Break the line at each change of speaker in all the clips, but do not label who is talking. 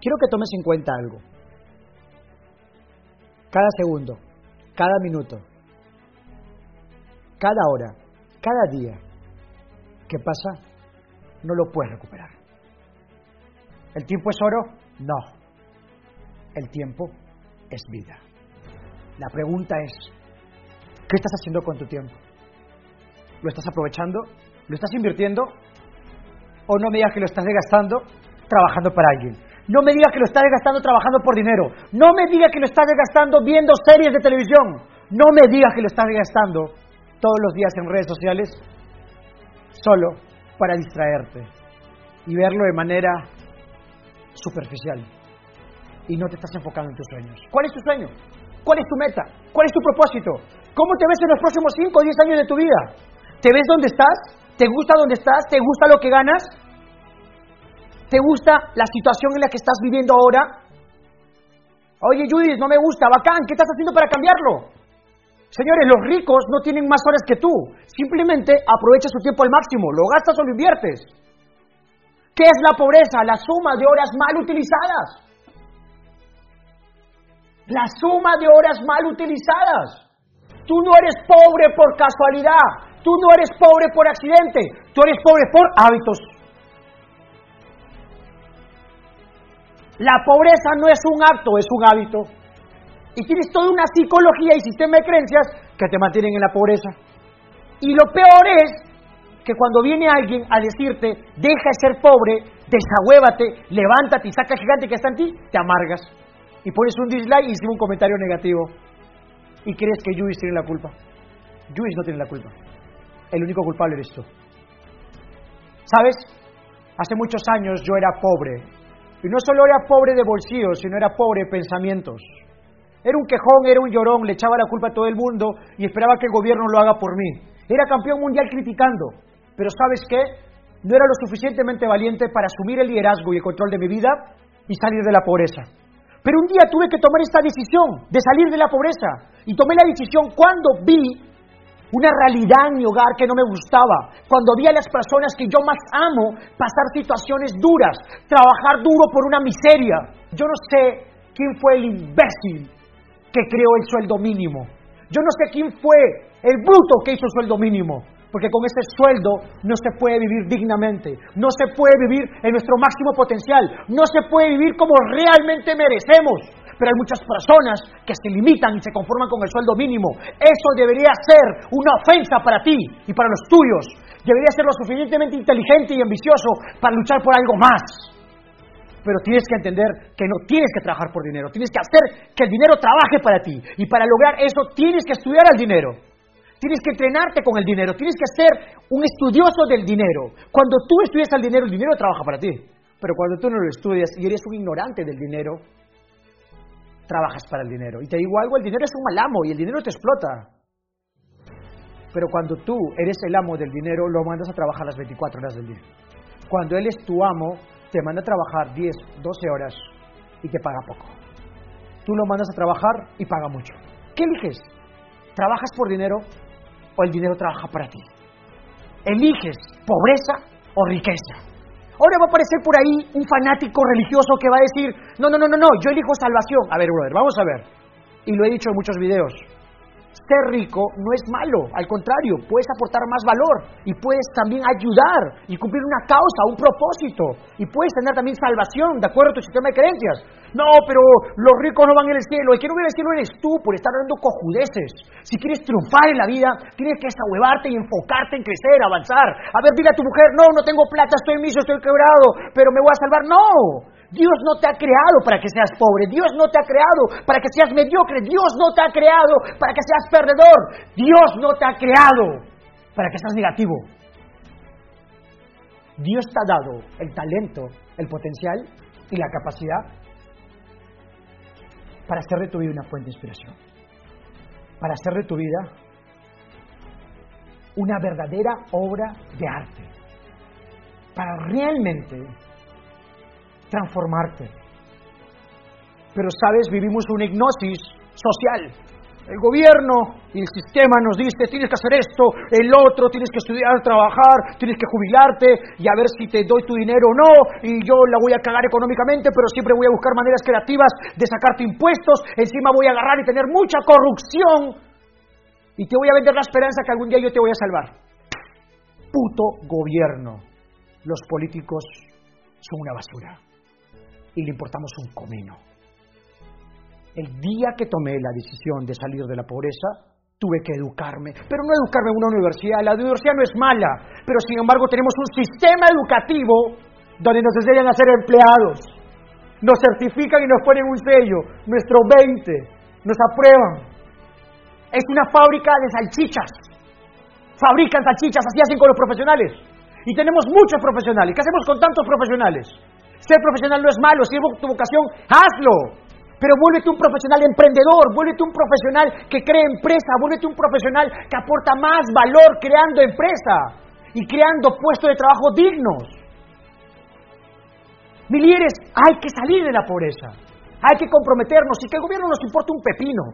Quiero que tomes en cuenta algo. Cada segundo, cada minuto, cada hora, cada día que pasa, no lo puedes recuperar. ¿El tiempo es oro? No. El tiempo es vida. La pregunta es, ¿qué estás haciendo con tu tiempo? ¿Lo estás aprovechando? ¿Lo estás invirtiendo? ¿O no me digas que lo estás desgastando trabajando para alguien? No me digas que lo estás desgastando trabajando por dinero. No me digas que lo estás desgastando viendo series de televisión. No me digas que lo estás desgastando todos los días en redes sociales solo para distraerte y verlo de manera superficial. Y no te estás enfocando en tus sueños. ¿Cuál es tu sueño? ¿Cuál es tu meta? ¿Cuál es tu propósito? ¿Cómo te ves en los próximos 5 o 10 años de tu vida? ¿Te ves donde estás? ¿Te gusta donde estás? ¿Te gusta lo que ganas? ¿Te gusta la situación en la que estás viviendo ahora? Oye, Judith, no me gusta, bacán, ¿qué estás haciendo para cambiarlo? Señores, los ricos no tienen más horas que tú. Simplemente aprovecha su tiempo al máximo. ¿Lo gastas o lo inviertes? ¿Qué es la pobreza? La suma de horas mal utilizadas. La suma de horas mal utilizadas. Tú no eres pobre por casualidad. Tú no eres pobre por accidente. Tú eres pobre por hábitos. La pobreza no es un acto, es un hábito. Y tienes toda una psicología y sistema de creencias que te mantienen en la pobreza. Y lo peor es que cuando viene alguien a decirte, deja de ser pobre, desahuévate, levántate y saca gigante que está en ti, te amargas. Y pones un dislike y hicimos un comentario negativo. Y crees que Luis tiene la culpa. Luis no tiene la culpa. El único culpable eres tú. ¿Sabes? Hace muchos años yo era pobre y no solo era pobre de bolsillo, sino era pobre de pensamientos. Era un quejón, era un llorón, le echaba la culpa a todo el mundo y esperaba que el gobierno lo haga por mí. Era campeón mundial criticando. Pero ¿sabes qué? No era lo suficientemente valiente para asumir el liderazgo y el control de mi vida y salir de la pobreza. Pero un día tuve que tomar esta decisión de salir de la pobreza. Y tomé la decisión cuando vi una realidad en mi hogar que no me gustaba, cuando vi a las personas que yo más amo pasar situaciones duras, trabajar duro por una miseria. Yo no sé quién fue el imbécil que creó el sueldo mínimo. Yo no sé quién fue el bruto que hizo el sueldo mínimo. Porque con ese sueldo no se puede vivir dignamente, no se puede vivir en nuestro máximo potencial, no se puede vivir como realmente merecemos pero hay muchas personas que se limitan y se conforman con el sueldo mínimo. Eso debería ser una ofensa para ti y para los tuyos. Debería ser lo suficientemente inteligente y ambicioso para luchar por algo más. Pero tienes que entender que no tienes que trabajar por dinero, tienes que hacer que el dinero trabaje para ti. Y para lograr eso tienes que estudiar al dinero. Tienes que entrenarte con el dinero, tienes que ser un estudioso del dinero. Cuando tú estudias al dinero, el dinero trabaja para ti. Pero cuando tú no lo estudias y eres un ignorante del dinero, trabajas para el dinero. Y te digo algo, el dinero es un mal amo y el dinero te explota. Pero cuando tú eres el amo del dinero, lo mandas a trabajar las 24 horas del día. Cuando él es tu amo, te manda a trabajar 10, 12 horas y te paga poco. Tú lo mandas a trabajar y paga mucho. ¿Qué eliges? ¿Trabajas por dinero o el dinero trabaja para ti? ¿Eliges pobreza o riqueza? Ahora va a aparecer por ahí un fanático religioso que va a decir, no, no, no, no, no, yo elijo salvación. A ver, brother, vamos a ver. Y lo he dicho en muchos videos. Ser rico no es malo, al contrario, puedes aportar más valor y puedes también ayudar y cumplir una causa, un propósito y puedes tener también salvación de acuerdo a tu sistema de creencias. No, pero los ricos no van en el cielo, el que no viene el cielo eres tú por estar dando cojudeces. Si quieres triunfar en la vida, tienes que desahuevarte y enfocarte en crecer, avanzar. A ver, dile a tu mujer, no, no tengo plata, estoy miso, estoy quebrado, pero me voy a salvar. No, Dios no te ha creado para que seas pobre, Dios no te ha creado para que seas mediocre, Dios no te ha creado para que seas perdedor, Dios no te ha creado para que seas negativo. Dios te ha dado el talento, el potencial y la capacidad para hacer de tu vida una fuente de inspiración, para hacer de tu vida una verdadera obra de arte, para realmente transformarte. Pero sabes, vivimos una hipnosis social el gobierno y el sistema nos dice, tienes que hacer esto, el otro, tienes que estudiar, trabajar, tienes que jubilarte y a ver si te doy tu dinero o no, y yo la voy a cagar económicamente, pero siempre voy a buscar maneras creativas de sacarte impuestos, encima voy a agarrar y tener mucha corrupción y te voy a vender la esperanza que algún día yo te voy a salvar. Puto gobierno. Los políticos son una basura y le importamos un comino. El día que tomé la decisión de salir de la pobreza, tuve que educarme, pero no educarme en una universidad. La universidad no es mala, pero sin embargo tenemos un sistema educativo donde nos enseñan a ser empleados. Nos certifican y nos ponen un sello, nuestro 20, nos aprueban. Es una fábrica de salchichas. Fabrican salchichas, así hacen con los profesionales. Y tenemos muchos profesionales. ¿Qué hacemos con tantos profesionales? Ser profesional no es malo, si es tu vocación, hazlo. Pero vuélvete un profesional emprendedor, vuélvete un profesional que cree empresa, vuélvete un profesional que aporta más valor creando empresa y creando puestos de trabajo dignos. Mi líderes, hay que salir de la pobreza, hay que comprometernos y que el gobierno nos importe un pepino.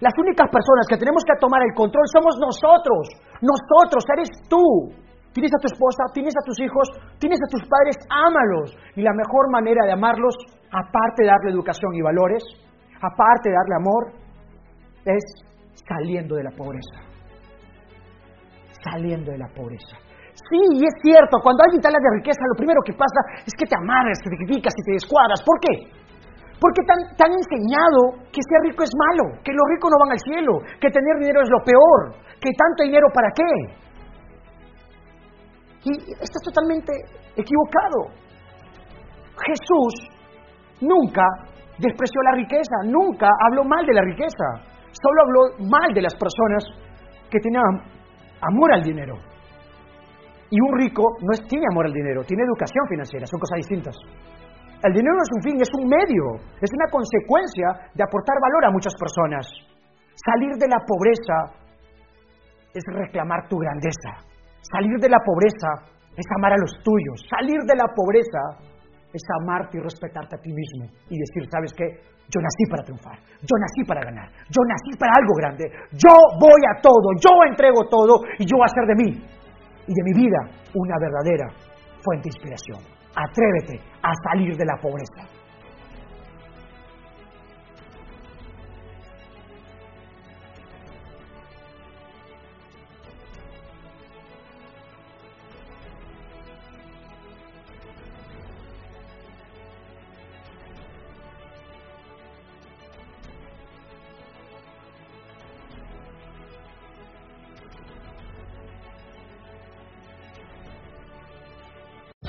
Las únicas personas que tenemos que tomar el control somos nosotros, nosotros, eres tú. Tienes a tu esposa, tienes a tus hijos, tienes a tus padres, ámalos. Y la mejor manera de amarlos aparte de darle educación y valores, aparte de darle amor, es saliendo de la pobreza. Saliendo de la pobreza. Sí, y es cierto, cuando alguien te habla de riqueza, lo primero que pasa es que te amarras, te criticas y te descuadras. ¿Por qué? Porque te han, enseñado que ser rico es malo, que los ricos no van al cielo, que tener dinero es lo peor, que tanto dinero para qué. Y estás totalmente equivocado. Jesús nunca despreció la riqueza, nunca habló mal de la riqueza, solo habló mal de las personas que tenían amor al dinero. Y un rico no tiene amor al dinero, tiene educación financiera, son cosas distintas. El dinero no es un fin, es un medio, es una consecuencia de aportar valor a muchas personas. Salir de la pobreza es reclamar tu grandeza. Salir de la pobreza es amar a los tuyos. Salir de la pobreza es amarte y respetarte a ti mismo y decir, ¿sabes qué? Yo nací para triunfar, yo nací para ganar, yo nací para algo grande, yo voy a todo, yo entrego todo y yo voy a hacer de mí y de mi vida una verdadera fuente de inspiración. Atrévete a salir de la pobreza.